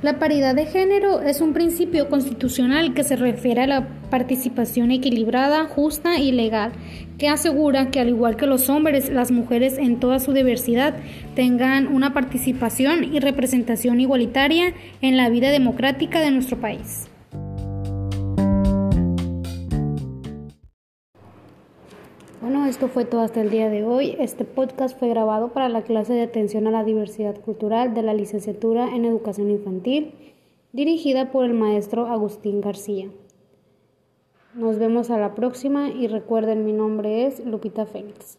La paridad de género es un principio constitucional que se refiere a la participación equilibrada, justa y legal, que asegura que al igual que los hombres, las mujeres en toda su diversidad tengan una participación y representación igualitaria en la vida democrática de nuestro país. Bueno, esto fue todo hasta el día de hoy. Este podcast fue grabado para la clase de atención a la diversidad cultural de la licenciatura en educación infantil, dirigida por el maestro Agustín García. Nos vemos a la próxima y recuerden mi nombre es Lupita Félix.